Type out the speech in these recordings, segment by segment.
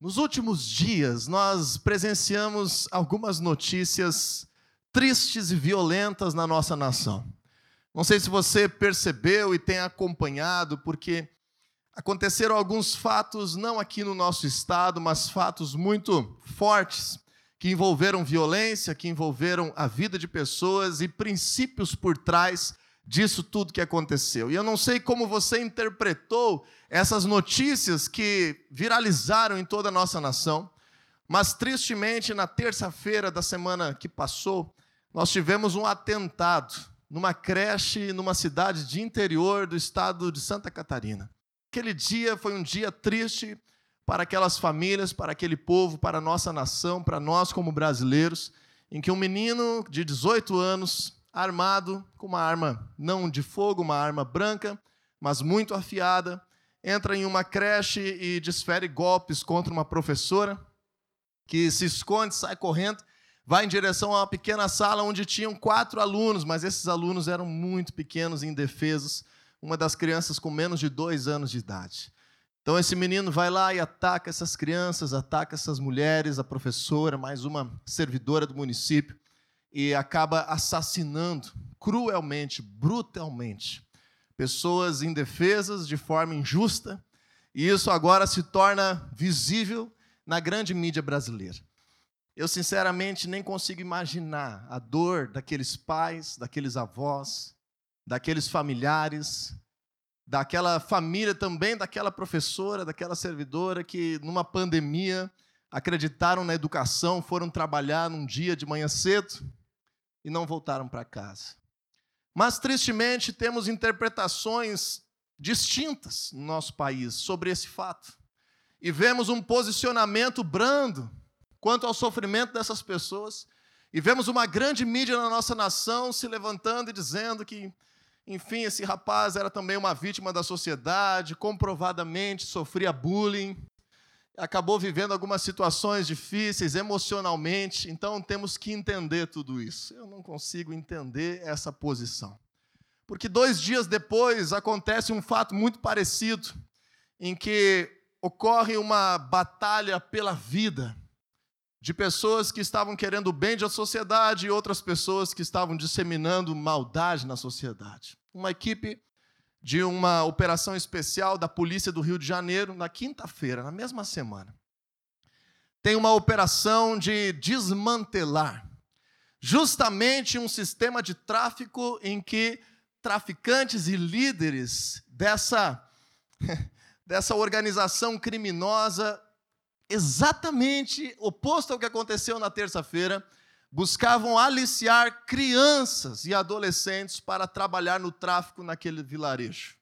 Nos últimos dias, nós presenciamos algumas notícias tristes e violentas na nossa nação. Não sei se você percebeu e tem acompanhado, porque aconteceram alguns fatos, não aqui no nosso estado, mas fatos muito fortes, que envolveram violência, que envolveram a vida de pessoas e princípios por trás disso tudo que aconteceu. E eu não sei como você interpretou essas notícias que viralizaram em toda a nossa nação, mas tristemente, na terça-feira da semana que passou, nós tivemos um atentado numa creche numa cidade de interior do estado de Santa Catarina. Aquele dia foi um dia triste para aquelas famílias, para aquele povo, para a nossa nação, para nós como brasileiros, em que um menino de 18 anos armado com uma arma não de fogo, uma arma branca, mas muito afiada, entra em uma creche e desfere golpes contra uma professora que se esconde, sai correndo, vai em direção a uma pequena sala onde tinham quatro alunos, mas esses alunos eram muito pequenos e indefesos, uma das crianças com menos de dois anos de idade. Então esse menino vai lá e ataca essas crianças, ataca essas mulheres, a professora, mais uma servidora do município e acaba assassinando cruelmente, brutalmente, pessoas indefesas de forma injusta, e isso agora se torna visível na grande mídia brasileira. Eu, sinceramente, nem consigo imaginar a dor daqueles pais, daqueles avós, daqueles familiares, daquela família também, daquela professora, daquela servidora que, numa pandemia, acreditaram na educação, foram trabalhar num dia de manhã cedo e não voltaram para casa. Mas, tristemente, temos interpretações distintas no nosso país sobre esse fato. E vemos um posicionamento brando quanto ao sofrimento dessas pessoas. E vemos uma grande mídia na nossa nação se levantando e dizendo que, enfim, esse rapaz era também uma vítima da sociedade, comprovadamente sofria bullying, acabou vivendo algumas situações difíceis emocionalmente, então temos que entender tudo isso. Eu não consigo entender essa posição. Porque dois dias depois acontece um fato muito parecido, em que ocorre uma batalha pela vida de pessoas que estavam querendo o bem da sociedade e outras pessoas que estavam disseminando maldade na sociedade. Uma equipe de uma operação especial da Polícia do Rio de Janeiro, na quinta-feira, na mesma semana. Tem uma operação de desmantelar justamente um sistema de tráfico em que traficantes e líderes dessa, dessa organização criminosa, exatamente oposto ao que aconteceu na terça-feira, buscavam aliciar crianças e adolescentes para trabalhar no tráfico naquele vilarejo.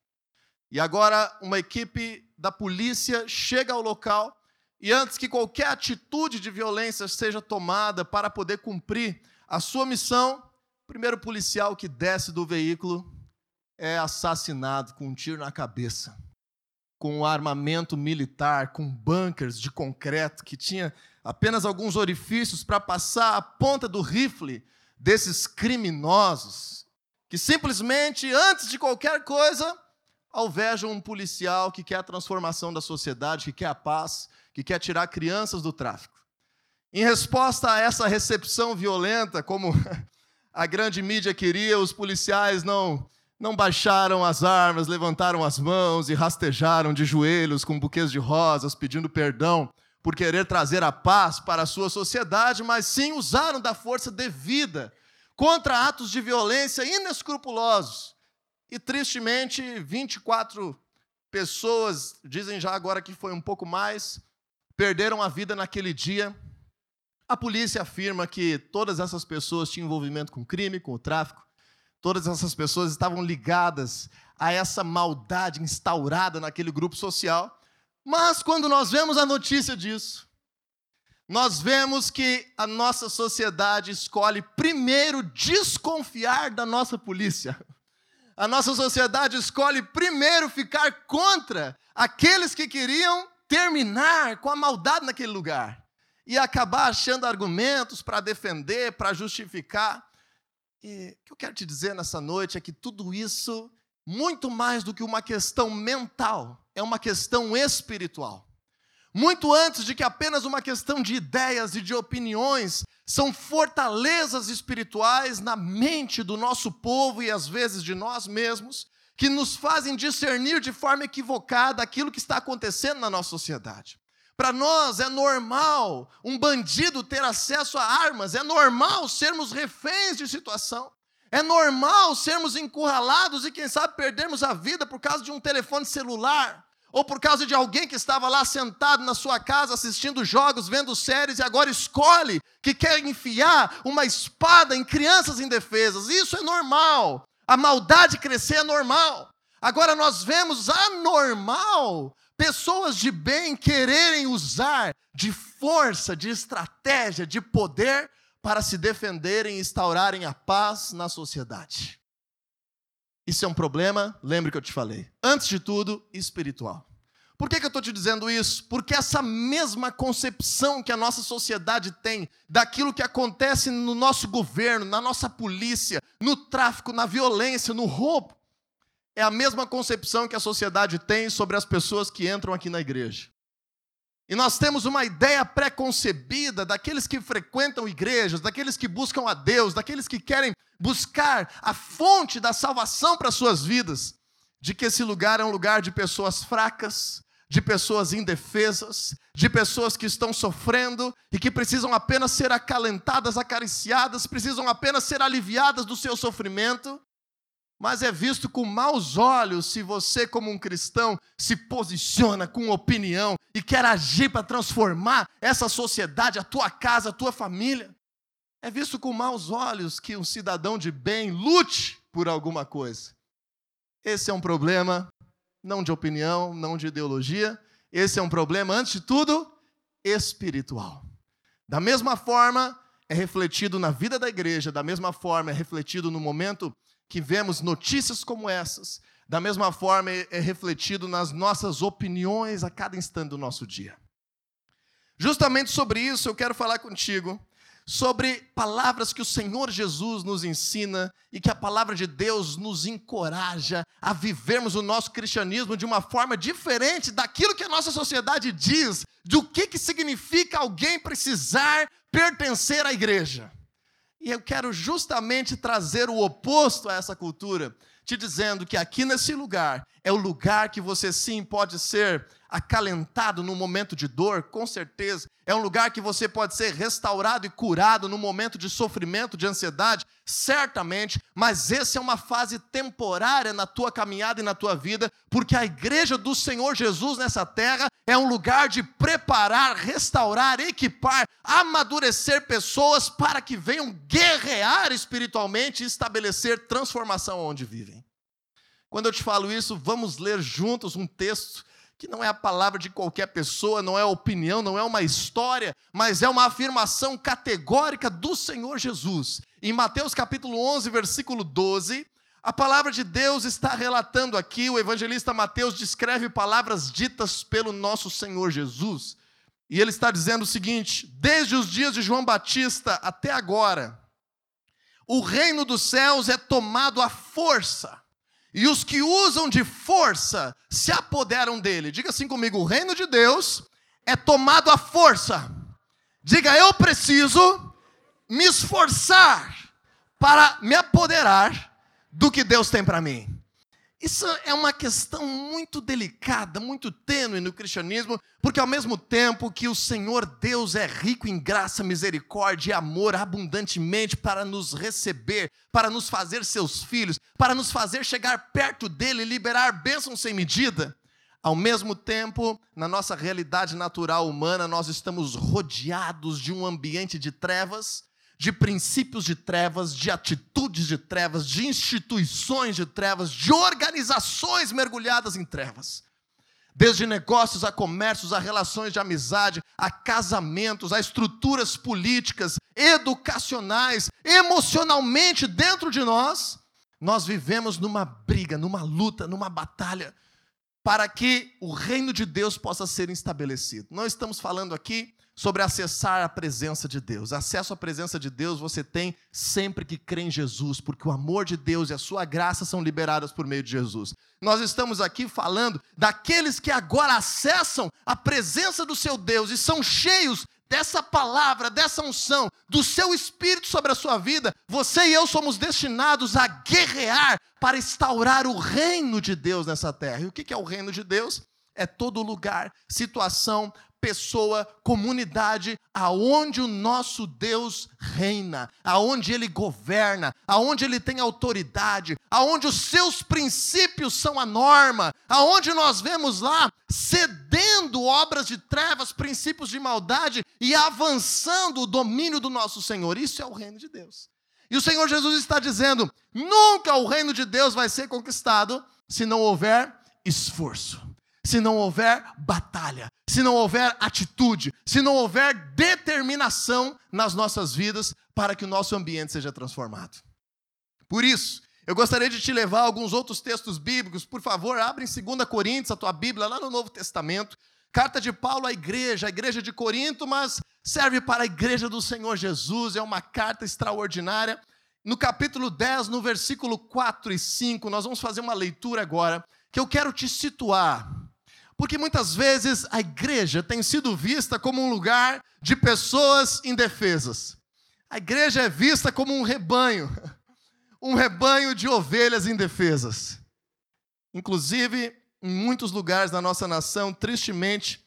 E agora uma equipe da polícia chega ao local e antes que qualquer atitude de violência seja tomada para poder cumprir a sua missão, o primeiro policial que desce do veículo é assassinado com um tiro na cabeça, com um armamento militar, com bunkers de concreto que tinha apenas alguns orifícios para passar a ponta do rifle desses criminosos, que simplesmente, antes de qualquer coisa, alvejam um policial que quer a transformação da sociedade, que quer a paz, que quer tirar crianças do tráfico. Em resposta a essa recepção violenta, como a grande mídia queria, os policiais não não baixaram as armas, levantaram as mãos e rastejaram de joelhos com buquês de rosas, pedindo perdão por querer trazer a paz para a sua sociedade, mas sim usaram da força devida contra atos de violência inescrupulosos. E tristemente, 24 pessoas, dizem já agora que foi um pouco mais, perderam a vida naquele dia. A polícia afirma que todas essas pessoas tinham envolvimento com crime, com o tráfico. Todas essas pessoas estavam ligadas a essa maldade instaurada naquele grupo social. Mas quando nós vemos a notícia disso, nós vemos que a nossa sociedade escolhe primeiro desconfiar da nossa polícia. A nossa sociedade escolhe primeiro ficar contra aqueles que queriam terminar com a maldade naquele lugar e acabar achando argumentos para defender, para justificar. E o que eu quero te dizer nessa noite é que tudo isso, muito mais do que uma questão mental, é uma questão espiritual. muito antes de que apenas uma questão de ideias e de opiniões, são fortalezas espirituais na mente do nosso povo e às vezes de nós mesmos, que nos fazem discernir de forma equivocada aquilo que está acontecendo na nossa sociedade. Para nós é normal um bandido ter acesso a armas, é normal sermos reféns de situação, é normal sermos encurralados e, quem sabe, perdermos a vida por causa de um telefone celular ou por causa de alguém que estava lá sentado na sua casa assistindo jogos, vendo séries e agora escolhe que quer enfiar uma espada em crianças indefesas. Isso é normal. A maldade crescer é normal. Agora nós vemos anormal pessoas de bem quererem usar de força, de estratégia, de poder para se defenderem e instaurarem a paz na sociedade. Isso é um problema, lembre que eu te falei. Antes de tudo, espiritual. Por que, que eu estou te dizendo isso? Porque essa mesma concepção que a nossa sociedade tem daquilo que acontece no nosso governo, na nossa polícia, no tráfico, na violência, no roubo, é a mesma concepção que a sociedade tem sobre as pessoas que entram aqui na igreja. E nós temos uma ideia pré-concebida daqueles que frequentam igrejas, daqueles que buscam a Deus, daqueles que querem buscar a fonte da salvação para suas vidas, de que esse lugar é um lugar de pessoas fracas, de pessoas indefesas, de pessoas que estão sofrendo e que precisam apenas ser acalentadas, acariciadas, precisam apenas ser aliviadas do seu sofrimento mas é visto com maus olhos se você, como um cristão, se posiciona com opinião e quer agir para transformar essa sociedade, a tua casa, a tua família. É visto com maus olhos que um cidadão de bem lute por alguma coisa. Esse é um problema não de opinião, não de ideologia, esse é um problema, antes de tudo, espiritual. Da mesma forma, é refletido na vida da igreja, da mesma forma, é refletido no momento que vemos notícias como essas, da mesma forma é refletido nas nossas opiniões a cada instante do nosso dia. Justamente sobre isso eu quero falar contigo, sobre palavras que o Senhor Jesus nos ensina e que a palavra de Deus nos encoraja a vivermos o nosso cristianismo de uma forma diferente daquilo que a nossa sociedade diz, do que, que significa alguém precisar pertencer à igreja. E eu quero justamente trazer o oposto a essa cultura, te dizendo que aqui nesse lugar é o lugar que você sim pode ser acalentado no momento de dor, com certeza. É um lugar que você pode ser restaurado e curado no momento de sofrimento, de ansiedade, certamente, mas essa é uma fase temporária na tua caminhada e na tua vida, porque a igreja do Senhor Jesus nessa terra é um lugar de preparar, restaurar, equipar, amadurecer pessoas para que venham guerrear espiritualmente e estabelecer transformação onde vivem. Quando eu te falo isso, vamos ler juntos um texto que não é a palavra de qualquer pessoa, não é opinião, não é uma história, mas é uma afirmação categórica do Senhor Jesus. Em Mateus capítulo 11, versículo 12, a palavra de Deus está relatando aqui, o evangelista Mateus descreve palavras ditas pelo nosso Senhor Jesus. E ele está dizendo o seguinte: desde os dias de João Batista até agora, o reino dos céus é tomado à força e os que usam de força se apoderam dele. Diga assim comigo: o reino de Deus é tomado à força. Diga, eu preciso me esforçar para me apoderar do que Deus tem para mim. Isso é uma questão muito delicada, muito tênue no cristianismo, porque ao mesmo tempo que o Senhor Deus é rico em graça, misericórdia e amor abundantemente para nos receber, para nos fazer seus filhos, para nos fazer chegar perto dele e liberar bênçãos sem medida, ao mesmo tempo, na nossa realidade natural humana, nós estamos rodeados de um ambiente de trevas de princípios de trevas, de atitudes de trevas, de instituições de trevas, de organizações mergulhadas em trevas. Desde negócios a comércios, a relações de amizade, a casamentos, a estruturas políticas, educacionais, emocionalmente dentro de nós, nós vivemos numa briga, numa luta, numa batalha para que o reino de Deus possa ser estabelecido. Não estamos falando aqui sobre acessar a presença de Deus. Acesso à presença de Deus você tem sempre que crê em Jesus, porque o amor de Deus e a sua graça são liberadas por meio de Jesus. Nós estamos aqui falando daqueles que agora acessam a presença do seu Deus e são cheios dessa palavra, dessa unção, do seu espírito sobre a sua vida. Você e eu somos destinados a guerrear para instaurar o reino de Deus nessa terra. E o que é o reino de Deus? É todo lugar, situação, pessoa, comunidade aonde o nosso Deus reina, aonde ele governa, aonde ele tem autoridade, aonde os seus princípios são a norma, aonde nós vemos lá cedendo obras de trevas, princípios de maldade e avançando o domínio do nosso Senhor. Isso é o reino de Deus. E o Senhor Jesus está dizendo: nunca o reino de Deus vai ser conquistado se não houver esforço se não houver batalha, se não houver atitude, se não houver determinação nas nossas vidas para que o nosso ambiente seja transformado. Por isso, eu gostaria de te levar a alguns outros textos bíblicos. Por favor, abre em 2 Coríntios a tua Bíblia, lá no Novo Testamento. Carta de Paulo à igreja, a igreja de Corinto, mas serve para a igreja do Senhor Jesus, é uma carta extraordinária. No capítulo 10, no versículo 4 e 5, nós vamos fazer uma leitura agora, que eu quero te situar porque muitas vezes a igreja tem sido vista como um lugar de pessoas indefesas. A igreja é vista como um rebanho, um rebanho de ovelhas indefesas. Inclusive, em muitos lugares da nossa nação, tristemente,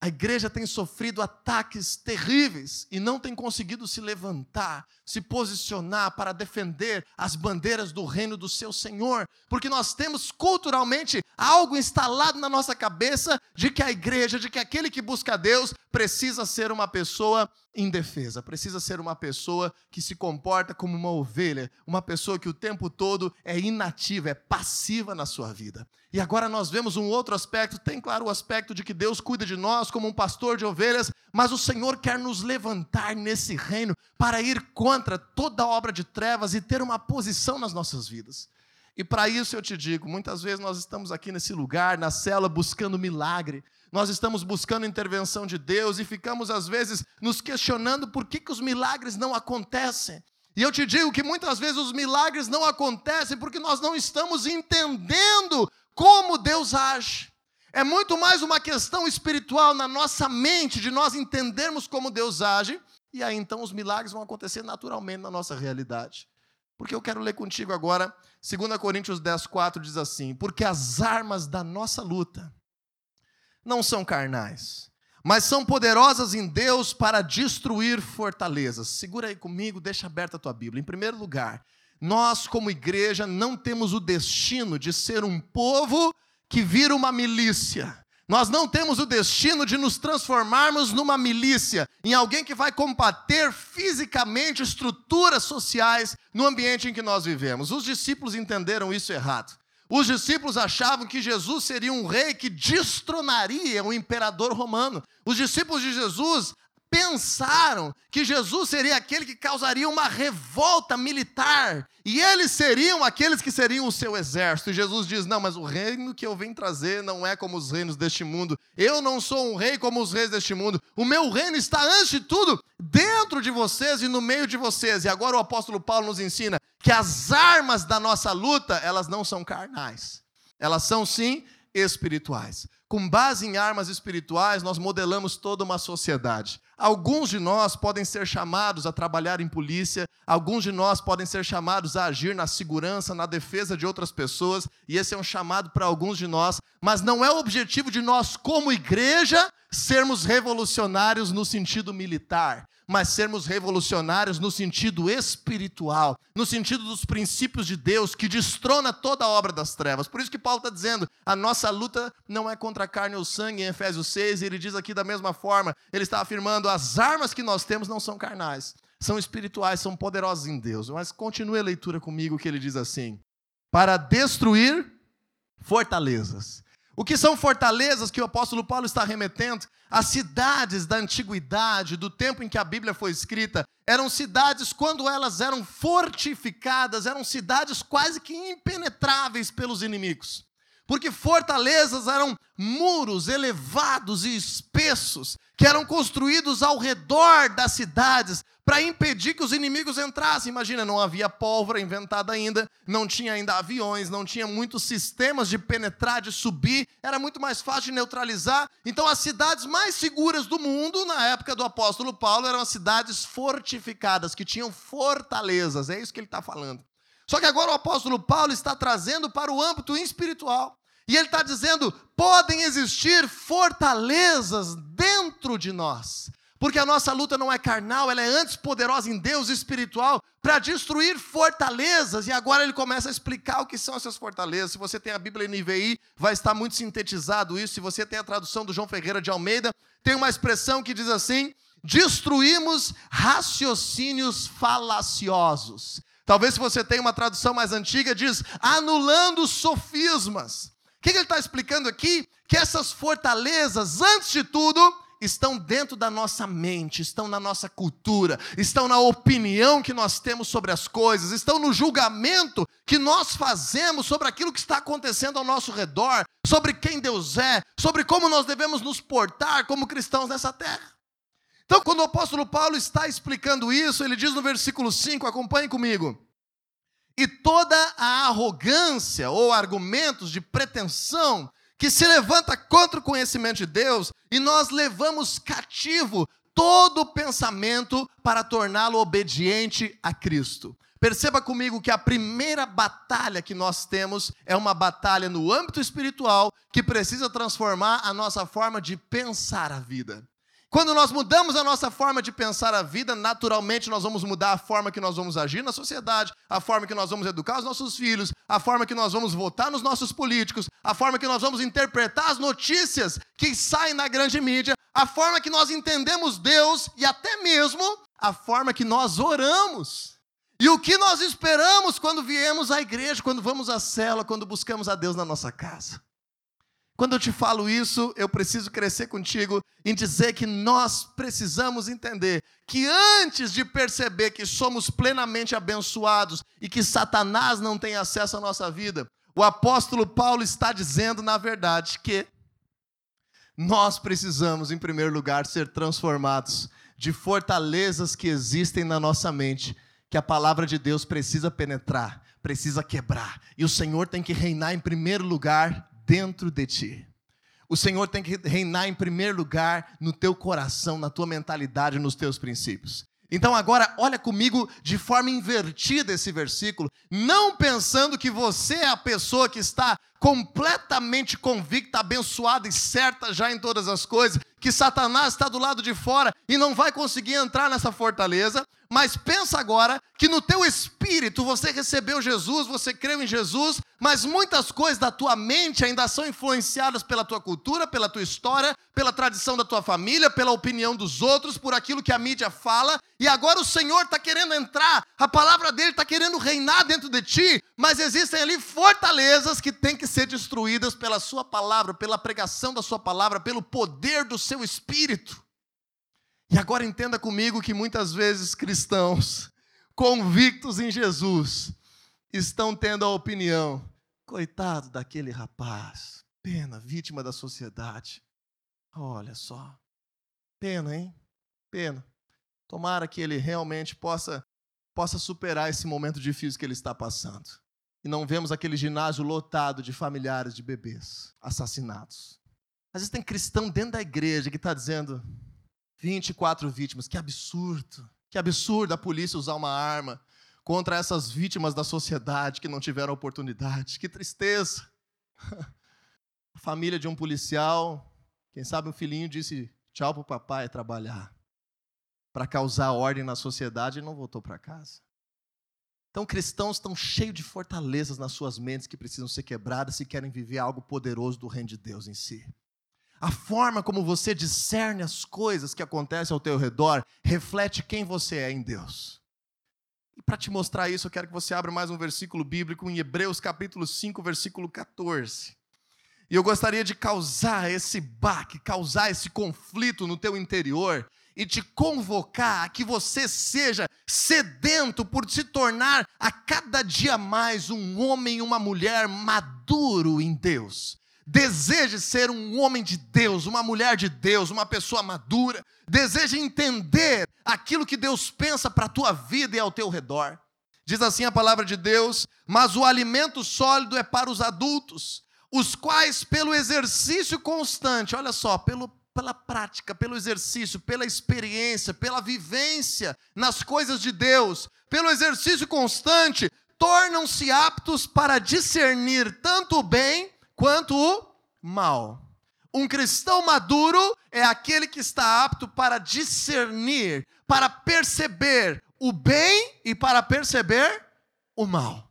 a igreja tem sofrido ataques terríveis e não tem conseguido se levantar, se posicionar para defender as bandeiras do reino do seu Senhor, porque nós temos culturalmente algo instalado na nossa cabeça de que a igreja, de que aquele que busca Deus precisa ser uma pessoa indefesa, precisa ser uma pessoa que se comporta como uma ovelha, uma pessoa que o tempo todo é inativa, é passiva na sua vida. E agora nós vemos um outro aspecto, tem claro o aspecto de que Deus cuida de nós como um pastor de ovelhas, mas o Senhor quer nos levantar nesse reino para ir contra toda obra de trevas e ter uma posição nas nossas vidas. E para isso eu te digo, muitas vezes nós estamos aqui nesse lugar, na cela, buscando milagre. Nós estamos buscando intervenção de Deus e ficamos às vezes nos questionando por que, que os milagres não acontecem. E eu te digo que muitas vezes os milagres não acontecem porque nós não estamos entendendo como Deus age. É muito mais uma questão espiritual na nossa mente, de nós entendermos como Deus age, e aí então os milagres vão acontecer naturalmente na nossa realidade. Porque eu quero ler contigo agora, 2 Coríntios 10, 4 diz assim: Porque as armas da nossa luta não são carnais, mas são poderosas em Deus para destruir fortalezas. Segura aí comigo, deixa aberta a tua Bíblia. Em primeiro lugar, nós, como igreja, não temos o destino de ser um povo que vira uma milícia. Nós não temos o destino de nos transformarmos numa milícia, em alguém que vai combater fisicamente estruturas sociais no ambiente em que nós vivemos. Os discípulos entenderam isso errado. Os discípulos achavam que Jesus seria um rei que destronaria o imperador romano. Os discípulos de Jesus pensaram que Jesus seria aquele que causaria uma revolta militar e eles seriam aqueles que seriam o seu exército. E Jesus diz: Não, mas o reino que eu vim trazer não é como os reinos deste mundo. Eu não sou um rei como os reis deste mundo. O meu reino está, antes de tudo, dentro de vocês e no meio de vocês. E agora o apóstolo Paulo nos ensina que as armas da nossa luta, elas não são carnais. Elas são sim espirituais. Com base em armas espirituais, nós modelamos toda uma sociedade. Alguns de nós podem ser chamados a trabalhar em polícia, alguns de nós podem ser chamados a agir na segurança, na defesa de outras pessoas, e esse é um chamado para alguns de nós, mas não é o objetivo de nós, como igreja, sermos revolucionários no sentido militar mas sermos revolucionários no sentido espiritual, no sentido dos princípios de Deus que destrona toda a obra das trevas. Por isso que Paulo está dizendo: a nossa luta não é contra a carne ou sangue, em Efésios 6, e ele diz aqui da mesma forma, ele está afirmando: as armas que nós temos não são carnais, são espirituais, são poderosas em Deus. Mas continue a leitura comigo, que ele diz assim: para destruir fortalezas. O que são fortalezas que o apóstolo Paulo está remetendo? As cidades da antiguidade, do tempo em que a Bíblia foi escrita, eram cidades, quando elas eram fortificadas, eram cidades quase que impenetráveis pelos inimigos. Porque fortalezas eram muros elevados e espessos que eram construídos ao redor das cidades para impedir que os inimigos entrassem. Imagina, não havia pólvora inventada ainda, não tinha ainda aviões, não tinha muitos sistemas de penetrar, de subir, era muito mais fácil de neutralizar. Então, as cidades mais seguras do mundo, na época do apóstolo Paulo, eram as cidades fortificadas, que tinham fortalezas, é isso que ele está falando. Só que agora o apóstolo Paulo está trazendo para o âmbito espiritual. E ele está dizendo: podem existir fortalezas dentro de nós. Porque a nossa luta não é carnal, ela é antes poderosa em Deus espiritual para destruir fortalezas. E agora ele começa a explicar o que são essas fortalezas. Se você tem a Bíblia NVI, vai estar muito sintetizado isso. Se você tem a tradução do João Ferreira de Almeida, tem uma expressão que diz assim: destruímos raciocínios falaciosos. Talvez se você tem uma tradução mais antiga, diz anulando sofismas. O que ele está explicando aqui? Que essas fortalezas, antes de tudo, estão dentro da nossa mente, estão na nossa cultura, estão na opinião que nós temos sobre as coisas, estão no julgamento que nós fazemos sobre aquilo que está acontecendo ao nosso redor, sobre quem Deus é, sobre como nós devemos nos portar como cristãos nessa terra. Então, quando o apóstolo Paulo está explicando isso, ele diz no versículo 5, acompanhe comigo. E toda a arrogância ou argumentos de pretensão que se levanta contra o conhecimento de Deus, e nós levamos cativo todo o pensamento para torná-lo obediente a Cristo. Perceba comigo que a primeira batalha que nós temos é uma batalha no âmbito espiritual que precisa transformar a nossa forma de pensar a vida. Quando nós mudamos a nossa forma de pensar a vida, naturalmente nós vamos mudar a forma que nós vamos agir na sociedade, a forma que nós vamos educar os nossos filhos, a forma que nós vamos votar nos nossos políticos, a forma que nós vamos interpretar as notícias que saem na grande mídia, a forma que nós entendemos Deus e até mesmo a forma que nós oramos. E o que nós esperamos quando viemos à igreja, quando vamos à cela, quando buscamos a Deus na nossa casa. Quando eu te falo isso, eu preciso crescer contigo em dizer que nós precisamos entender que antes de perceber que somos plenamente abençoados e que Satanás não tem acesso à nossa vida, o apóstolo Paulo está dizendo, na verdade, que nós precisamos, em primeiro lugar, ser transformados de fortalezas que existem na nossa mente, que a palavra de Deus precisa penetrar, precisa quebrar, e o Senhor tem que reinar em primeiro lugar dentro de ti. O Senhor tem que reinar em primeiro lugar no teu coração, na tua mentalidade, nos teus princípios. Então agora olha comigo de forma invertida esse versículo, não pensando que você é a pessoa que está completamente convicta, abençoada e certa já em todas as coisas, que Satanás está do lado de fora e não vai conseguir entrar nessa fortaleza, mas pensa agora que no teu espírito você recebeu Jesus, você creu em Jesus, mas muitas coisas da tua mente ainda são influenciadas pela tua cultura, pela tua história, pela tradição da tua família, pela opinião dos outros, por aquilo que a mídia fala, e agora o Senhor está querendo entrar, a palavra dele está querendo reinar dentro de ti, mas existem ali fortalezas que têm que ser destruídas pela sua palavra, pela pregação da sua palavra, pelo poder do seu espírito. E agora entenda comigo que muitas vezes cristãos, convictos em Jesus, estão tendo a opinião: coitado daquele rapaz, pena, vítima da sociedade. Olha só, pena, hein? Pena. Tomara que ele realmente possa possa superar esse momento difícil que ele está passando. E não vemos aquele ginásio lotado de familiares de bebês assassinados. Às vezes tem cristão dentro da igreja que está dizendo: 24 vítimas. Que absurdo. Que absurdo a polícia usar uma arma contra essas vítimas da sociedade que não tiveram oportunidade. Que tristeza. A família de um policial, quem sabe um filhinho disse tchau para o papai trabalhar para causar ordem na sociedade e não voltou para casa. Então, cristãos estão cheios de fortalezas nas suas mentes que precisam ser quebradas se querem viver algo poderoso do reino de Deus em si. A forma como você discerne as coisas que acontecem ao teu redor reflete quem você é em Deus. E para te mostrar isso, eu quero que você abra mais um versículo bíblico em Hebreus capítulo 5, versículo 14. E eu gostaria de causar esse baque, causar esse conflito no teu interior e te convocar a que você seja sedento por se tornar a cada dia mais um homem e uma mulher maduro em Deus. Deseje ser um homem de Deus, uma mulher de Deus, uma pessoa madura. Deseje entender aquilo que Deus pensa para a tua vida e ao teu redor. Diz assim a palavra de Deus: Mas o alimento sólido é para os adultos, os quais, pelo exercício constante, olha só, pelo, pela prática, pelo exercício, pela experiência, pela vivência nas coisas de Deus, pelo exercício constante, tornam-se aptos para discernir tanto o bem quanto o mal. Um cristão maduro é aquele que está apto para discernir, para perceber o bem e para perceber o mal.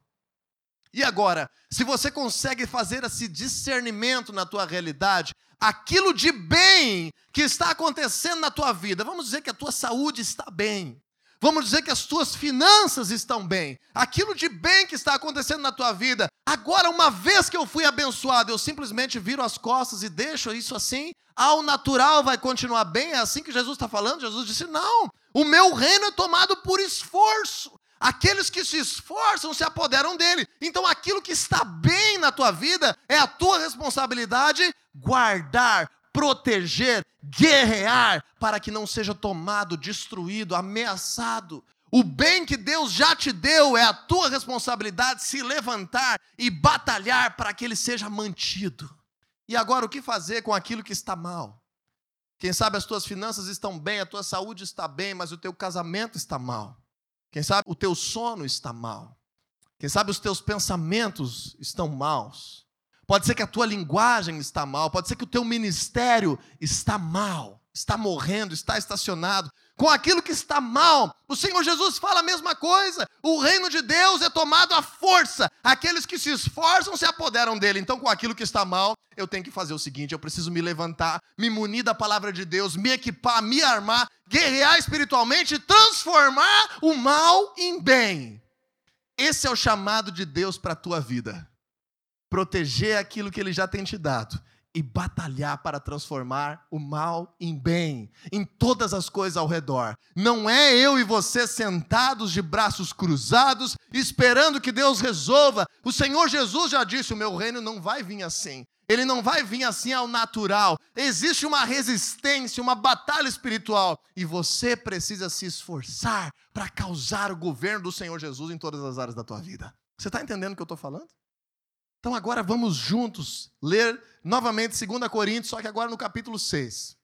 E agora, se você consegue fazer esse discernimento na tua realidade, aquilo de bem que está acontecendo na tua vida, vamos dizer que a tua saúde está bem, Vamos dizer que as tuas finanças estão bem, aquilo de bem que está acontecendo na tua vida. Agora, uma vez que eu fui abençoado, eu simplesmente viro as costas e deixo isso assim. Ao natural vai continuar bem? É assim que Jesus está falando? Jesus disse: não, o meu reino é tomado por esforço. Aqueles que se esforçam se apoderam dele. Então, aquilo que está bem na tua vida é a tua responsabilidade guardar, proteger, guerrear, para que não seja tomado, destruído, ameaçado. O bem que Deus já te deu é a tua responsabilidade se levantar e batalhar para que ele seja mantido. E agora o que fazer com aquilo que está mal? Quem sabe as tuas finanças estão bem, a tua saúde está bem, mas o teu casamento está mal. Quem sabe o teu sono está mal. Quem sabe os teus pensamentos estão maus. Pode ser que a tua linguagem está mal, pode ser que o teu ministério está mal, está morrendo, está estacionado. Com aquilo que está mal, o Senhor Jesus fala a mesma coisa. O reino de Deus é tomado à força. Aqueles que se esforçam se apoderam dele. Então, com aquilo que está mal, eu tenho que fazer o seguinte: eu preciso me levantar, me munir da palavra de Deus, me equipar, me armar, guerrear espiritualmente, transformar o mal em bem. Esse é o chamado de Deus para a tua vida proteger aquilo que ele já tem te dado e batalhar para transformar o mal em bem, em todas as coisas ao redor. Não é eu e você sentados de braços cruzados, esperando que Deus resolva. O Senhor Jesus já disse: o meu reino não vai vir assim. Ele não vai vir assim ao natural. Existe uma resistência, uma batalha espiritual. E você precisa se esforçar para causar o governo do Senhor Jesus em todas as áreas da tua vida. Você está entendendo o que eu estou falando? Então agora vamos juntos ler novamente 2 Coríntios, só que agora no capítulo 6.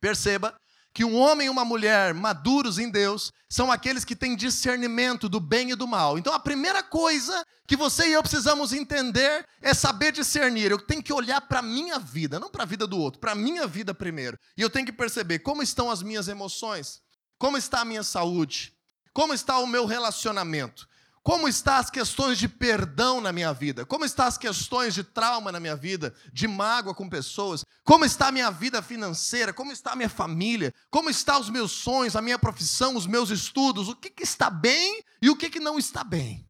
Perceba que um homem e uma mulher maduros em Deus são aqueles que têm discernimento do bem e do mal. Então a primeira coisa que você e eu precisamos entender é saber discernir. Eu tenho que olhar para a minha vida, não para a vida do outro, para a minha vida primeiro. E eu tenho que perceber como estão as minhas emoções, como está a minha saúde, como está o meu relacionamento. Como estão as questões de perdão na minha vida? Como estão as questões de trauma na minha vida, de mágoa com pessoas? Como está a minha vida financeira? Como está a minha família? Como estão os meus sonhos, a minha profissão, os meus estudos? O que, que está bem e o que, que não está bem?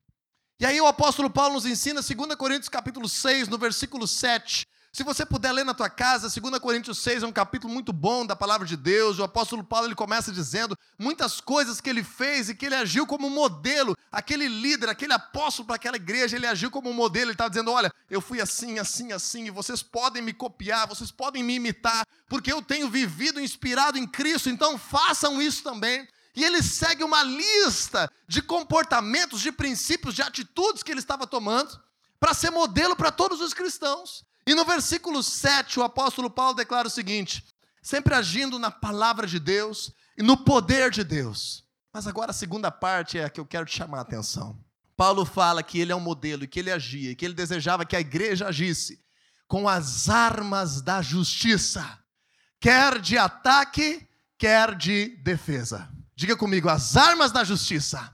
E aí o apóstolo Paulo nos ensina, 2 Coríntios capítulo 6, no versículo 7, se você puder ler na tua casa, 2 Coríntios 6 é um capítulo muito bom da palavra de Deus. O apóstolo Paulo ele começa dizendo muitas coisas que ele fez e que ele agiu como modelo. Aquele líder, aquele apóstolo para aquela igreja, ele agiu como modelo. Ele estava dizendo: Olha, eu fui assim, assim, assim, e vocês podem me copiar, vocês podem me imitar, porque eu tenho vivido inspirado em Cristo, então façam isso também. E ele segue uma lista de comportamentos, de princípios, de atitudes que ele estava tomando para ser modelo para todos os cristãos. E no versículo 7, o apóstolo Paulo declara o seguinte: sempre agindo na palavra de Deus e no poder de Deus. Mas agora a segunda parte é a que eu quero te chamar a atenção. Paulo fala que ele é um modelo e que ele agia, que ele desejava que a igreja agisse com as armas da justiça, quer de ataque, quer de defesa. Diga comigo, as armas da justiça.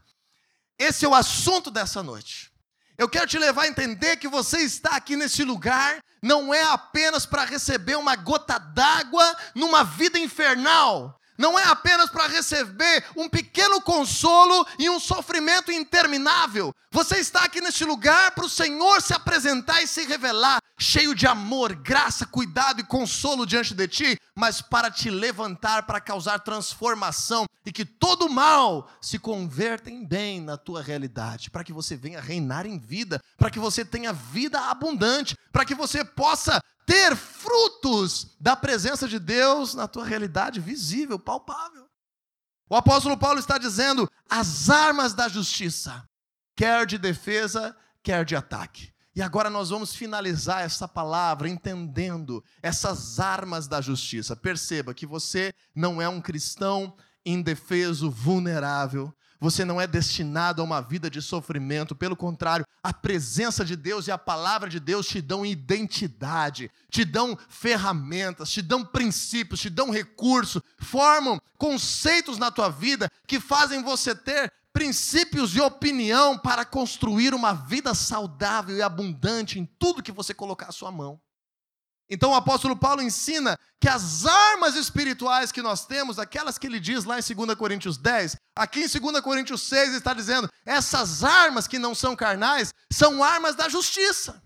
Esse é o assunto dessa noite. Eu quero te levar a entender que você está aqui nesse lugar não é apenas para receber uma gota d'água numa vida infernal. Não é apenas para receber um pequeno consolo e um sofrimento interminável. Você está aqui neste lugar para o Senhor se apresentar e se revelar, cheio de amor, graça, cuidado e consolo diante de ti, mas para te levantar, para causar transformação e que todo mal se converta em bem na tua realidade, para que você venha reinar em vida, para que você tenha vida abundante, para que você possa ter frutos da presença de Deus na tua realidade visível, palpável. O apóstolo Paulo está dizendo: as armas da justiça, quer de defesa, quer de ataque. E agora nós vamos finalizar essa palavra entendendo essas armas da justiça. Perceba que você não é um cristão indefeso, vulnerável. Você não é destinado a uma vida de sofrimento, pelo contrário, a presença de Deus e a palavra de Deus te dão identidade, te dão ferramentas, te dão princípios, te dão recursos, formam conceitos na tua vida que fazem você ter princípios e opinião para construir uma vida saudável e abundante em tudo que você colocar a sua mão. Então o apóstolo Paulo ensina que as armas espirituais que nós temos, aquelas que ele diz lá em 2 Coríntios 10, aqui em 2 Coríntios 6 está dizendo, essas armas que não são carnais, são armas da justiça.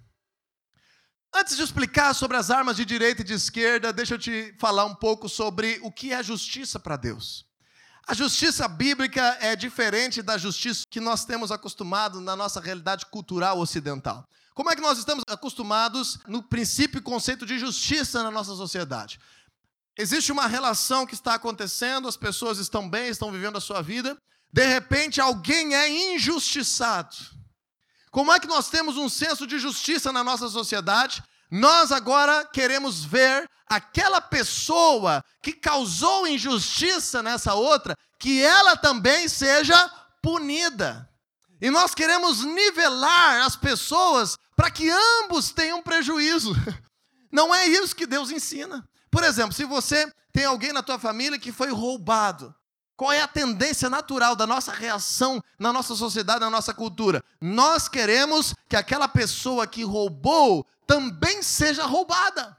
Antes de explicar sobre as armas de direita e de esquerda, deixa eu te falar um pouco sobre o que é justiça para Deus. A justiça bíblica é diferente da justiça que nós temos acostumado na nossa realidade cultural ocidental. Como é que nós estamos acostumados no princípio e conceito de justiça na nossa sociedade? Existe uma relação que está acontecendo, as pessoas estão bem, estão vivendo a sua vida, de repente alguém é injustiçado. Como é que nós temos um senso de justiça na nossa sociedade? Nós agora queremos ver aquela pessoa que causou injustiça nessa outra, que ela também seja punida. E nós queremos nivelar as pessoas para que ambos tenham prejuízo. Não é isso que Deus ensina. Por exemplo, se você tem alguém na tua família que foi roubado, qual é a tendência natural da nossa reação na nossa sociedade, na nossa cultura? Nós queremos que aquela pessoa que roubou também seja roubada.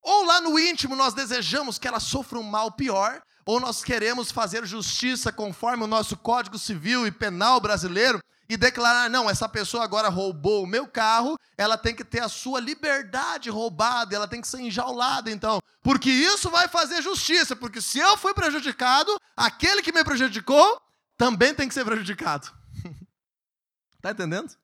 Ou lá no íntimo nós desejamos que ela sofra um mal pior, ou nós queremos fazer justiça conforme o nosso Código Civil e Penal brasileiro e declarar: não, essa pessoa agora roubou o meu carro, ela tem que ter a sua liberdade roubada, ela tem que ser enjaulada, então, porque isso vai fazer justiça, porque se eu fui prejudicado, aquele que me prejudicou também tem que ser prejudicado. Está entendendo?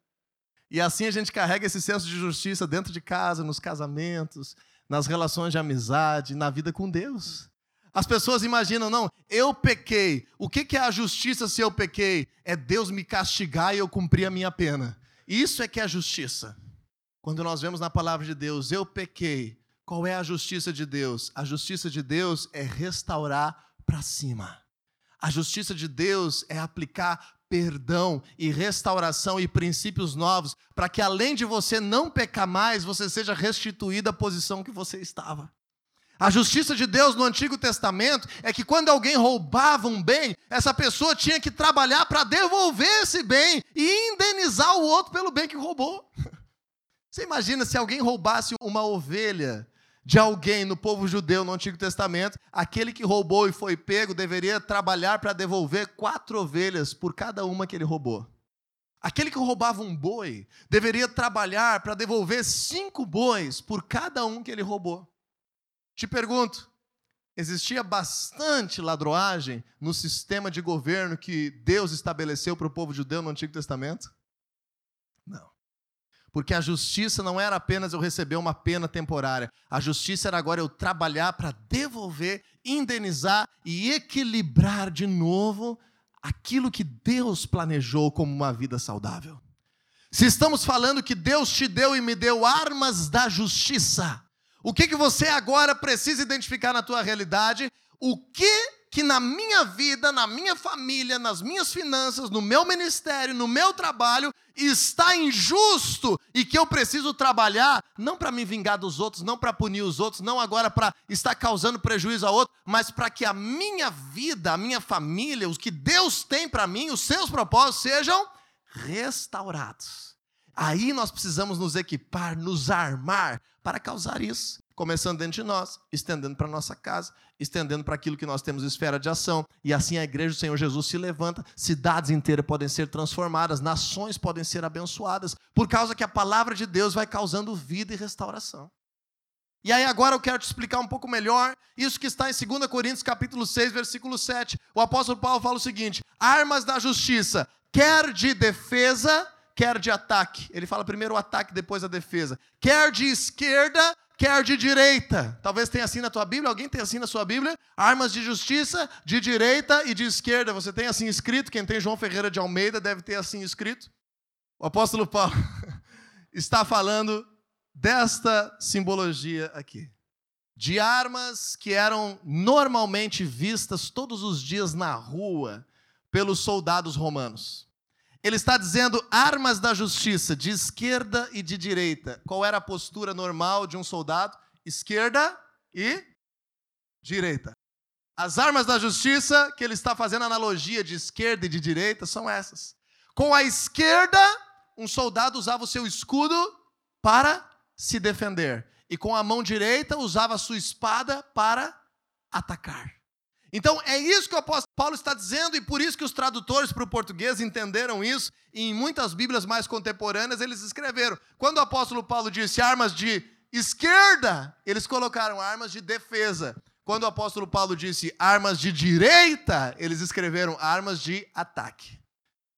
E assim a gente carrega esse senso de justiça dentro de casa, nos casamentos, nas relações de amizade, na vida com Deus. As pessoas imaginam, não, eu pequei. O que é a justiça se eu pequei? É Deus me castigar e eu cumprir a minha pena. Isso é que é a justiça. Quando nós vemos na palavra de Deus, eu pequei. Qual é a justiça de Deus? A justiça de Deus é restaurar para cima. A justiça de Deus é aplicar perdão e restauração e princípios novos, para que além de você não pecar mais, você seja restituído à posição que você estava. A justiça de Deus no Antigo Testamento é que quando alguém roubava um bem, essa pessoa tinha que trabalhar para devolver esse bem e indenizar o outro pelo bem que roubou. Você imagina se alguém roubasse uma ovelha de alguém no povo judeu no Antigo Testamento, aquele que roubou e foi pego deveria trabalhar para devolver quatro ovelhas por cada uma que ele roubou. Aquele que roubava um boi deveria trabalhar para devolver cinco bois por cada um que ele roubou. Te pergunto, existia bastante ladroagem no sistema de governo que Deus estabeleceu para o povo judeu no Antigo Testamento? Não. Porque a justiça não era apenas eu receber uma pena temporária. A justiça era agora eu trabalhar para devolver, indenizar e equilibrar de novo aquilo que Deus planejou como uma vida saudável. Se estamos falando que Deus te deu e me deu armas da justiça, o que, que você agora precisa identificar na tua realidade? O que que na minha vida, na minha família, nas minhas finanças, no meu ministério, no meu trabalho, está injusto e que eu preciso trabalhar, não para me vingar dos outros, não para punir os outros, não agora para estar causando prejuízo a outro, mas para que a minha vida, a minha família, os que Deus tem para mim, os seus propósitos sejam restaurados. Aí nós precisamos nos equipar, nos armar para causar isso. começando dentro de nós, estendendo para nossa casa, estendendo para aquilo que nós temos esfera de ação. E assim a igreja do Senhor Jesus se levanta, cidades inteiras podem ser transformadas, nações podem ser abençoadas, por causa que a palavra de Deus vai causando vida e restauração. E aí agora eu quero te explicar um pouco melhor isso que está em 2 Coríntios capítulo 6, versículo 7. O apóstolo Paulo fala o seguinte: armas da justiça, quer de defesa, quer de ataque. Ele fala primeiro o ataque, depois a defesa. Quer de esquerda, quer de direita. Talvez tenha assim na tua Bíblia, alguém tem assim na sua Bíblia? Armas de justiça, de direita e de esquerda. Você tem assim escrito? Quem tem João Ferreira de Almeida deve ter assim escrito. O apóstolo Paulo está falando desta simbologia aqui. De armas que eram normalmente vistas todos os dias na rua pelos soldados romanos. Ele está dizendo armas da justiça, de esquerda e de direita. Qual era a postura normal de um soldado? Esquerda e direita. As armas da justiça, que ele está fazendo analogia de esquerda e de direita, são essas. Com a esquerda, um soldado usava o seu escudo para se defender. E com a mão direita usava a sua espada para atacar. Então é isso que o apóstolo Paulo está dizendo, e por isso que os tradutores para o português entenderam isso, e em muitas Bíblias mais contemporâneas eles escreveram. Quando o apóstolo Paulo disse armas de esquerda, eles colocaram armas de defesa. Quando o apóstolo Paulo disse armas de direita, eles escreveram armas de ataque.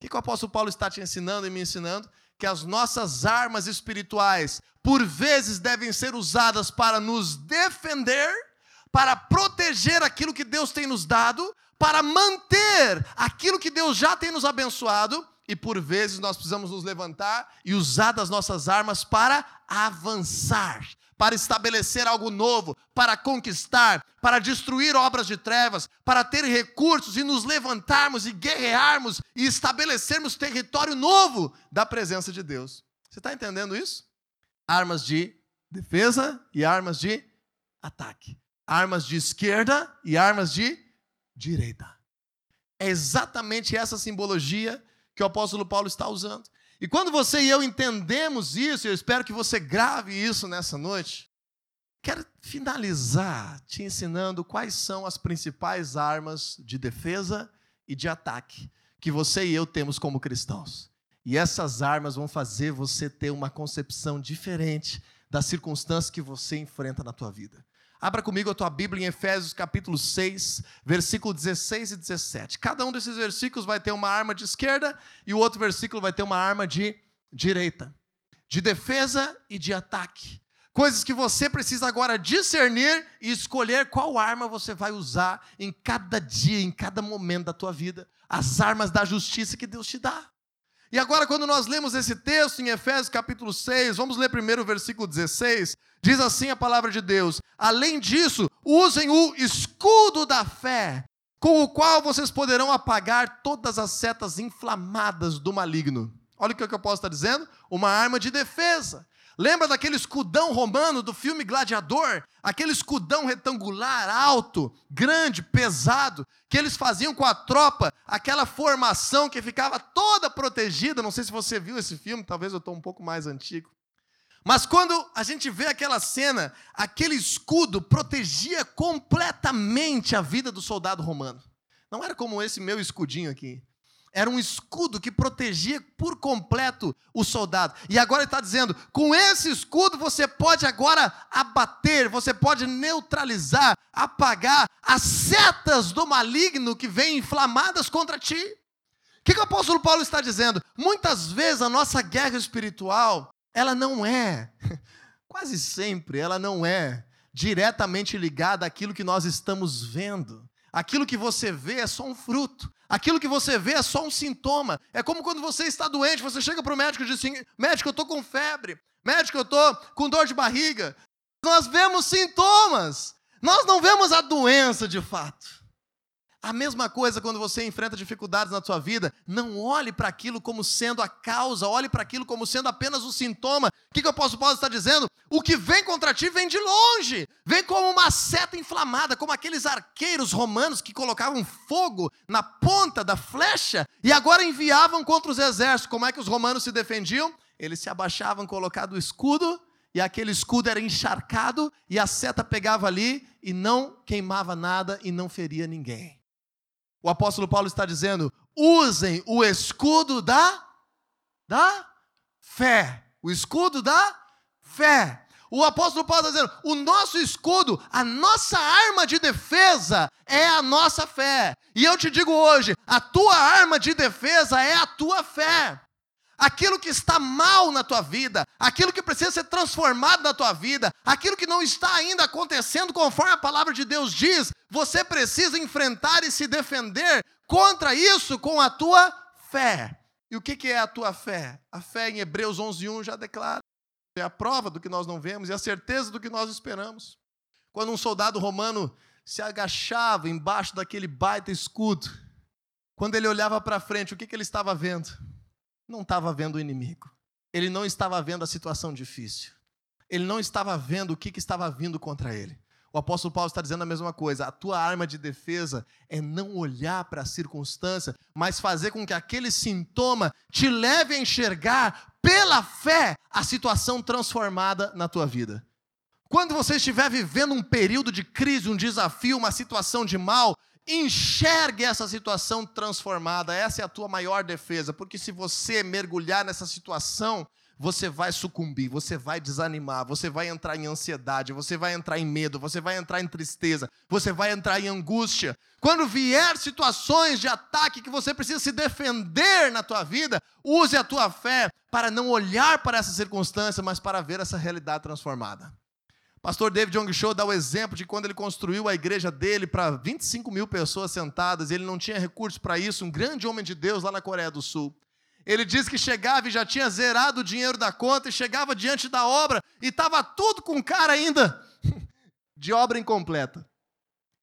O que o apóstolo Paulo está te ensinando e me ensinando? Que as nossas armas espirituais por vezes devem ser usadas para nos defender, para proteger aquilo que Deus tem nos dado, para manter aquilo que Deus já tem nos abençoado, e por vezes nós precisamos nos levantar e usar das nossas armas para avançar, para estabelecer algo novo, para conquistar, para destruir obras de trevas, para ter recursos e nos levantarmos e guerrearmos e estabelecermos território novo da presença de Deus. Você está entendendo isso? armas de defesa e armas de ataque. Armas de esquerda e armas de direita. É exatamente essa simbologia que o apóstolo Paulo está usando. E quando você e eu entendemos isso, eu espero que você grave isso nessa noite. Quero finalizar te ensinando quais são as principais armas de defesa e de ataque que você e eu temos como cristãos. E essas armas vão fazer você ter uma concepção diferente das circunstâncias que você enfrenta na tua vida. Abra comigo a tua Bíblia em Efésios capítulo 6, versículo 16 e 17. Cada um desses versículos vai ter uma arma de esquerda e o outro versículo vai ter uma arma de direita, de defesa e de ataque. Coisas que você precisa agora discernir e escolher qual arma você vai usar em cada dia, em cada momento da tua vida. As armas da justiça que Deus te dá. E agora, quando nós lemos esse texto em Efésios capítulo 6, vamos ler primeiro o versículo 16. Diz assim a palavra de Deus: Além disso, usem o escudo da fé, com o qual vocês poderão apagar todas as setas inflamadas do maligno. Olha o que eu posso estar dizendo: uma arma de defesa. Lembra daquele escudão romano do filme Gladiador? Aquele escudão retangular, alto, grande, pesado, que eles faziam com a tropa, aquela formação que ficava toda protegida. Não sei se você viu esse filme, talvez eu estou um pouco mais antigo. Mas quando a gente vê aquela cena, aquele escudo protegia completamente a vida do soldado romano. Não era como esse meu escudinho aqui. Era um escudo que protegia por completo o soldado. E agora ele está dizendo: com esse escudo você pode agora abater, você pode neutralizar, apagar as setas do maligno que vêm inflamadas contra ti. O que, que o apóstolo Paulo está dizendo? Muitas vezes a nossa guerra espiritual, ela não é, quase sempre, ela não é diretamente ligada àquilo que nós estamos vendo. Aquilo que você vê é só um fruto. Aquilo que você vê é só um sintoma. É como quando você está doente, você chega para o médico e diz assim: médico, eu estou com febre. Médico, eu estou com dor de barriga. Nós vemos sintomas. Nós não vemos a doença de fato. A mesma coisa quando você enfrenta dificuldades na sua vida, não olhe para aquilo como sendo a causa, olhe para aquilo como sendo apenas o sintoma. O que, que o apóstolo Paulo está dizendo? O que vem contra ti vem de longe, vem como uma seta inflamada, como aqueles arqueiros romanos que colocavam fogo na ponta da flecha e agora enviavam contra os exércitos. Como é que os romanos se defendiam? Eles se abaixavam, colocavam o escudo e aquele escudo era encharcado e a seta pegava ali e não queimava nada e não feria ninguém. O apóstolo Paulo está dizendo: usem o escudo da da fé. O escudo da fé. O apóstolo Paulo está dizendo: o nosso escudo, a nossa arma de defesa é a nossa fé. E eu te digo hoje: a tua arma de defesa é a tua fé aquilo que está mal na tua vida, aquilo que precisa ser transformado na tua vida, aquilo que não está ainda acontecendo conforme a palavra de Deus diz, você precisa enfrentar e se defender contra isso com a tua fé. E o que é a tua fé? A fé em Hebreus 11:1 já declara é a prova do que nós não vemos e a certeza do que nós esperamos. Quando um soldado romano se agachava embaixo daquele baita escudo, quando ele olhava para frente, o que, que ele estava vendo? Não estava vendo o inimigo. Ele não estava vendo a situação difícil. Ele não estava vendo o que, que estava vindo contra ele. O apóstolo Paulo está dizendo a mesma coisa. A tua arma de defesa é não olhar para a circunstância, mas fazer com que aquele sintoma te leve a enxergar pela fé a situação transformada na tua vida. Quando você estiver vivendo um período de crise, um desafio, uma situação de mal, Enxergue essa situação transformada, essa é a tua maior defesa, porque se você mergulhar nessa situação, você vai sucumbir, você vai desanimar, você vai entrar em ansiedade, você vai entrar em medo, você vai entrar em tristeza, você vai entrar em angústia. Quando vier situações de ataque que você precisa se defender na tua vida, use a tua fé para não olhar para essa circunstância, mas para ver essa realidade transformada. Pastor David Young Cho dá o exemplo de quando ele construiu a igreja dele para 25 mil pessoas sentadas, ele não tinha recursos para isso, um grande homem de Deus lá na Coreia do Sul. Ele diz que chegava e já tinha zerado o dinheiro da conta e chegava diante da obra e estava tudo com cara ainda de obra incompleta.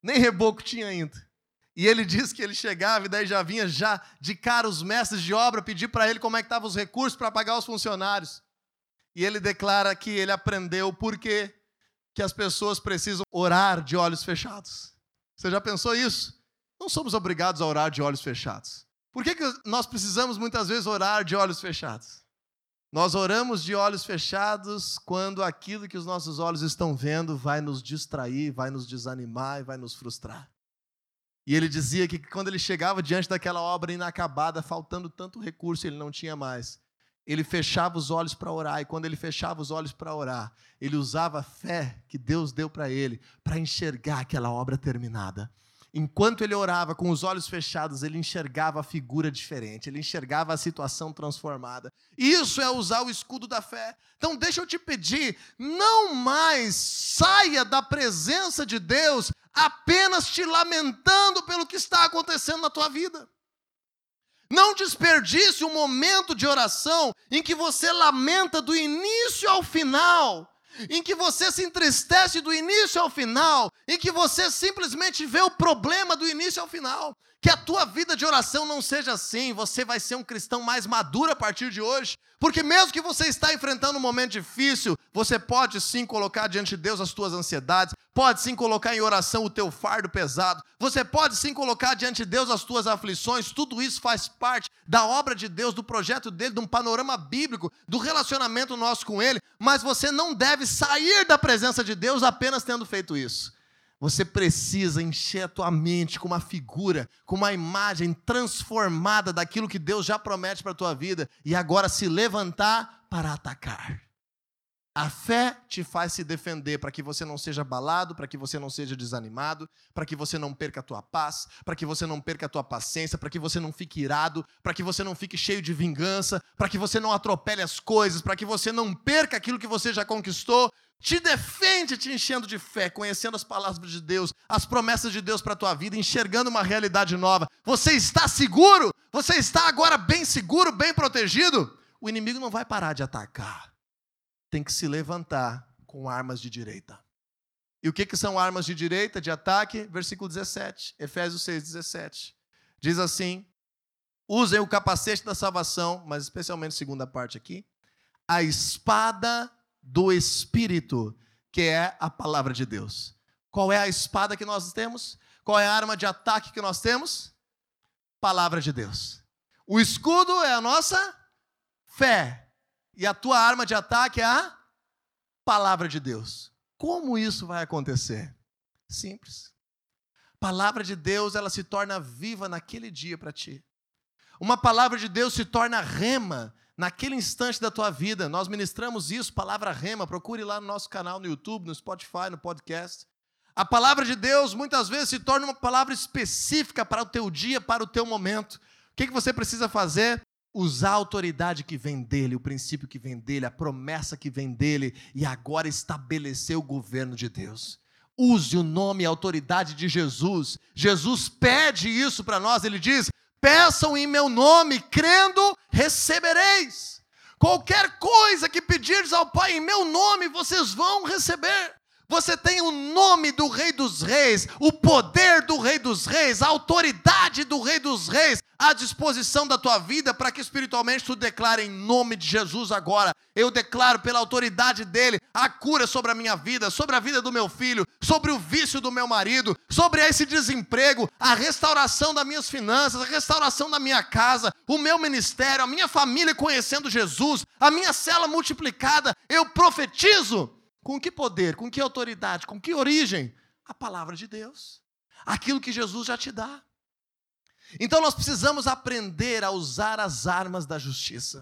Nem reboco tinha ainda. E ele diz que ele chegava e daí já vinha já de cara os mestres de obra pedir para ele como é que estavam os recursos para pagar os funcionários. E ele declara que ele aprendeu por quê? Que as pessoas precisam orar de olhos fechados. Você já pensou isso? Não somos obrigados a orar de olhos fechados. Por que, que nós precisamos muitas vezes orar de olhos fechados? Nós oramos de olhos fechados quando aquilo que os nossos olhos estão vendo vai nos distrair, vai nos desanimar e vai nos frustrar. E ele dizia que quando ele chegava diante daquela obra inacabada, faltando tanto recurso, ele não tinha mais ele fechava os olhos para orar, e quando ele fechava os olhos para orar, ele usava a fé que Deus deu para ele para enxergar aquela obra terminada. Enquanto ele orava com os olhos fechados, ele enxergava a figura diferente, ele enxergava a situação transformada. Isso é usar o escudo da fé. Então, deixa eu te pedir, não mais saia da presença de Deus apenas te lamentando pelo que está acontecendo na tua vida. Não desperdice um momento de oração em que você lamenta do início ao final, em que você se entristece do início ao final, em que você simplesmente vê o problema do início ao final. Que a tua vida de oração não seja assim, você vai ser um cristão mais maduro a partir de hoje, porque mesmo que você está enfrentando um momento difícil, você pode sim colocar diante de Deus as tuas ansiedades, pode sim colocar em oração o teu fardo pesado, você pode sim colocar diante de Deus as tuas aflições, tudo isso faz parte da obra de Deus, do projeto dele, de um panorama bíblico, do relacionamento nosso com ele, mas você não deve sair da presença de Deus apenas tendo feito isso. Você precisa encher a tua mente com uma figura, com uma imagem transformada daquilo que Deus já promete para a tua vida e agora se levantar para atacar. A fé te faz se defender para que você não seja abalado, para que você não seja desanimado, para que você não perca a tua paz, para que você não perca a tua paciência, para que você não fique irado, para que você não fique cheio de vingança, para que você não atropele as coisas, para que você não perca aquilo que você já conquistou, te defende te enchendo de fé, conhecendo as palavras de Deus, as promessas de Deus para a tua vida, enxergando uma realidade nova. Você está seguro? Você está agora bem seguro, bem protegido? O inimigo não vai parar de atacar. Tem que se levantar com armas de direita. E o que, que são armas de direita, de ataque? Versículo 17, Efésios 6, 17. Diz assim: usem o capacete da salvação, mas especialmente segunda parte aqui, a espada do Espírito, que é a palavra de Deus. Qual é a espada que nós temos? Qual é a arma de ataque que nós temos? Palavra de Deus. O escudo é a nossa fé. E a tua arma de ataque é a palavra de Deus. Como isso vai acontecer? Simples. Palavra de Deus, ela se torna viva naquele dia para ti. Uma palavra de Deus se torna rema naquele instante da tua vida. Nós ministramos isso, palavra rema. Procure lá no nosso canal no YouTube, no Spotify, no podcast. A palavra de Deus muitas vezes se torna uma palavra específica para o teu dia, para o teu momento. O que, que você precisa fazer? Usar a autoridade que vem dele, o princípio que vem dele, a promessa que vem dele, e agora estabelecer o governo de Deus. Use o nome e a autoridade de Jesus. Jesus pede isso para nós, ele diz: Peçam em meu nome, crendo, recebereis. Qualquer coisa que pedirdes ao Pai em meu nome, vocês vão receber. Você tem o nome do Rei dos Reis, o poder do Rei dos Reis, a autoridade do Rei dos Reis à disposição da tua vida para que espiritualmente tu declare em nome de Jesus agora. Eu declaro pela autoridade dele a cura sobre a minha vida, sobre a vida do meu filho, sobre o vício do meu marido, sobre esse desemprego, a restauração das minhas finanças, a restauração da minha casa, o meu ministério, a minha família conhecendo Jesus, a minha cela multiplicada. Eu profetizo com que poder, com que autoridade, com que origem? A palavra de Deus. Aquilo que Jesus já te dá. Então nós precisamos aprender a usar as armas da justiça.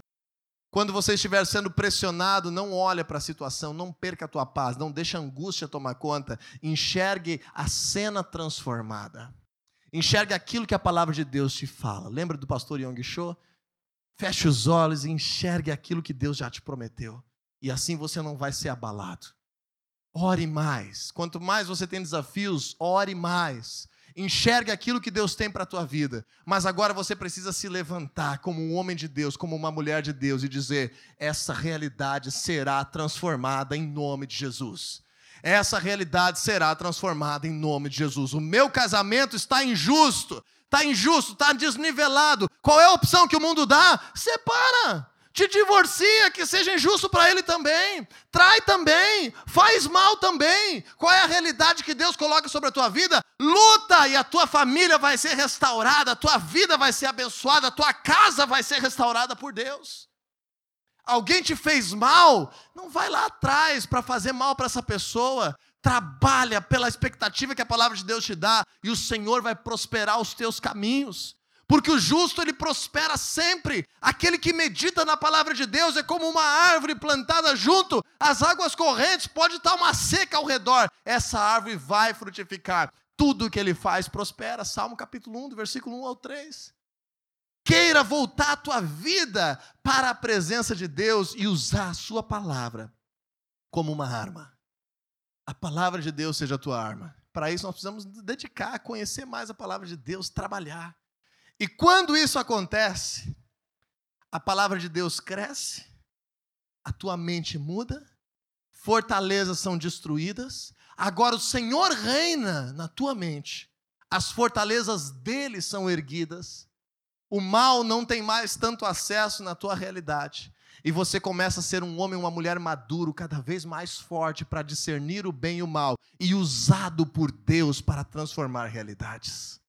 Quando você estiver sendo pressionado, não olhe para a situação, não perca a tua paz, não deixe a angústia tomar conta, enxergue a cena transformada. Enxergue aquilo que a palavra de Deus te fala. Lembra do pastor Yong Cho? Feche os olhos e enxergue aquilo que Deus já te prometeu. E assim você não vai ser abalado. Ore mais. Quanto mais você tem desafios, ore mais. Enxergue aquilo que Deus tem para a tua vida. Mas agora você precisa se levantar como um homem de Deus, como uma mulher de Deus e dizer: essa realidade será transformada em nome de Jesus. Essa realidade será transformada em nome de Jesus. O meu casamento está injusto, está injusto, está desnivelado. Qual é a opção que o mundo dá? Separa te divorcia, que seja injusto para ele também, trai também, faz mal também. Qual é a realidade que Deus coloca sobre a tua vida? Luta e a tua família vai ser restaurada, a tua vida vai ser abençoada, a tua casa vai ser restaurada por Deus. Alguém te fez mal, não vai lá atrás para fazer mal para essa pessoa. Trabalha pela expectativa que a palavra de Deus te dá e o Senhor vai prosperar os teus caminhos. Porque o justo ele prospera sempre. Aquele que medita na palavra de Deus é como uma árvore plantada junto às águas correntes, pode estar uma seca ao redor. Essa árvore vai frutificar. Tudo que ele faz prospera. Salmo capítulo 1, do versículo 1 ao 3. Queira voltar a tua vida para a presença de Deus e usar a sua palavra como uma arma. A palavra de Deus seja a tua arma. Para isso nós precisamos dedicar a conhecer mais a palavra de Deus, trabalhar. E quando isso acontece, a palavra de Deus cresce, a tua mente muda, fortalezas são destruídas, agora o Senhor reina na tua mente, as fortalezas dele são erguidas, o mal não tem mais tanto acesso na tua realidade. E você começa a ser um homem, uma mulher maduro, cada vez mais forte para discernir o bem e o mal e usado por Deus para transformar realidades.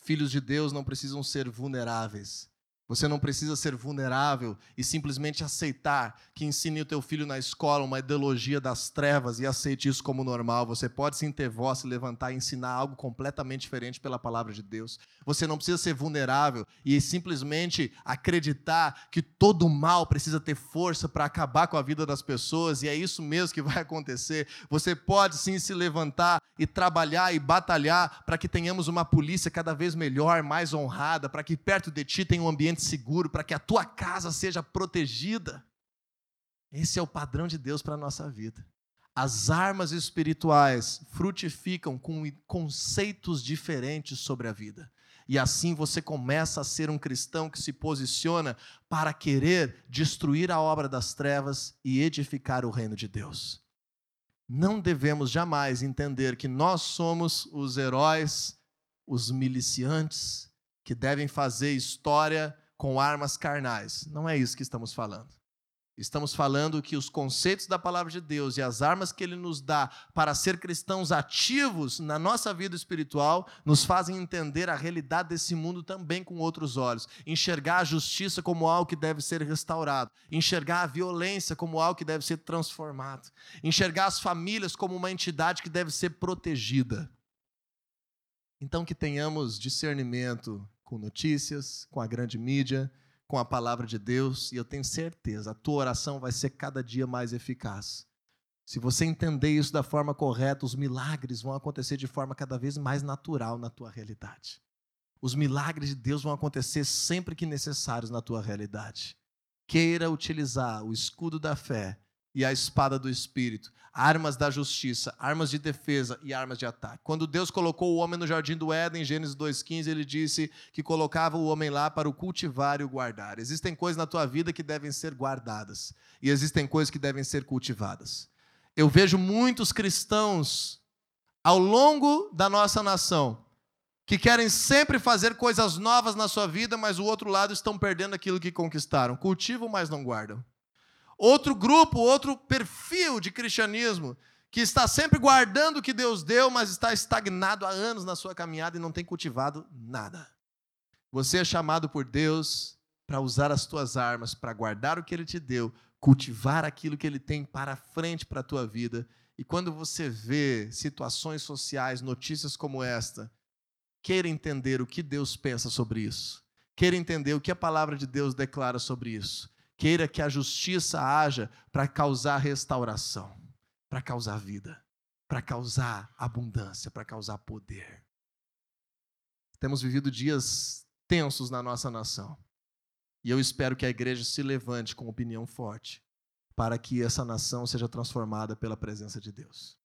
Filhos de Deus não precisam ser vulneráveis. Você não precisa ser vulnerável e simplesmente aceitar que ensine o teu filho na escola uma ideologia das trevas e aceite isso como normal. Você pode sim ter voz, se levantar e ensinar algo completamente diferente pela palavra de Deus. Você não precisa ser vulnerável e simplesmente acreditar que todo mal precisa ter força para acabar com a vida das pessoas e é isso mesmo que vai acontecer. Você pode sim se levantar e trabalhar e batalhar para que tenhamos uma polícia cada vez melhor, mais honrada, para que perto de ti tenha um ambiente ambiente seguro, para que a tua casa seja protegida. Esse é o padrão de Deus para a nossa vida. As armas espirituais frutificam com conceitos diferentes sobre a vida. E assim você começa a ser um cristão que se posiciona para querer destruir a obra das trevas e edificar o reino de Deus. Não devemos jamais entender que nós somos os heróis, os miliciantes, que devem fazer história com armas carnais. Não é isso que estamos falando. Estamos falando que os conceitos da palavra de Deus e as armas que ele nos dá para ser cristãos ativos na nossa vida espiritual nos fazem entender a realidade desse mundo também com outros olhos. Enxergar a justiça como algo que deve ser restaurado, enxergar a violência como algo que deve ser transformado, enxergar as famílias como uma entidade que deve ser protegida. Então, que tenhamos discernimento com notícias, com a grande mídia com a palavra de Deus e eu tenho certeza, a tua oração vai ser cada dia mais eficaz. Se você entender isso da forma correta, os milagres vão acontecer de forma cada vez mais natural na tua realidade. Os milagres de Deus vão acontecer sempre que necessários na tua realidade. Queira utilizar o escudo da fé e a espada do Espírito, armas da justiça, armas de defesa e armas de ataque. Quando Deus colocou o homem no jardim do Éden, em Gênesis 2,15, ele disse que colocava o homem lá para o cultivar e o guardar. Existem coisas na tua vida que devem ser guardadas, e existem coisas que devem ser cultivadas. Eu vejo muitos cristãos ao longo da nossa nação que querem sempre fazer coisas novas na sua vida, mas o outro lado estão perdendo aquilo que conquistaram. Cultivam, mas não guardam. Outro grupo, outro perfil de cristianismo que está sempre guardando o que Deus deu, mas está estagnado há anos na sua caminhada e não tem cultivado nada. Você é chamado por Deus para usar as tuas armas, para guardar o que Ele te deu, cultivar aquilo que Ele tem para frente para a tua vida. E quando você vê situações sociais, notícias como esta, queira entender o que Deus pensa sobre isso. Queira entender o que a palavra de Deus declara sobre isso queira que a justiça haja para causar restauração, para causar vida, para causar abundância, para causar poder. Temos vivido dias tensos na nossa nação. E eu espero que a igreja se levante com opinião forte para que essa nação seja transformada pela presença de Deus.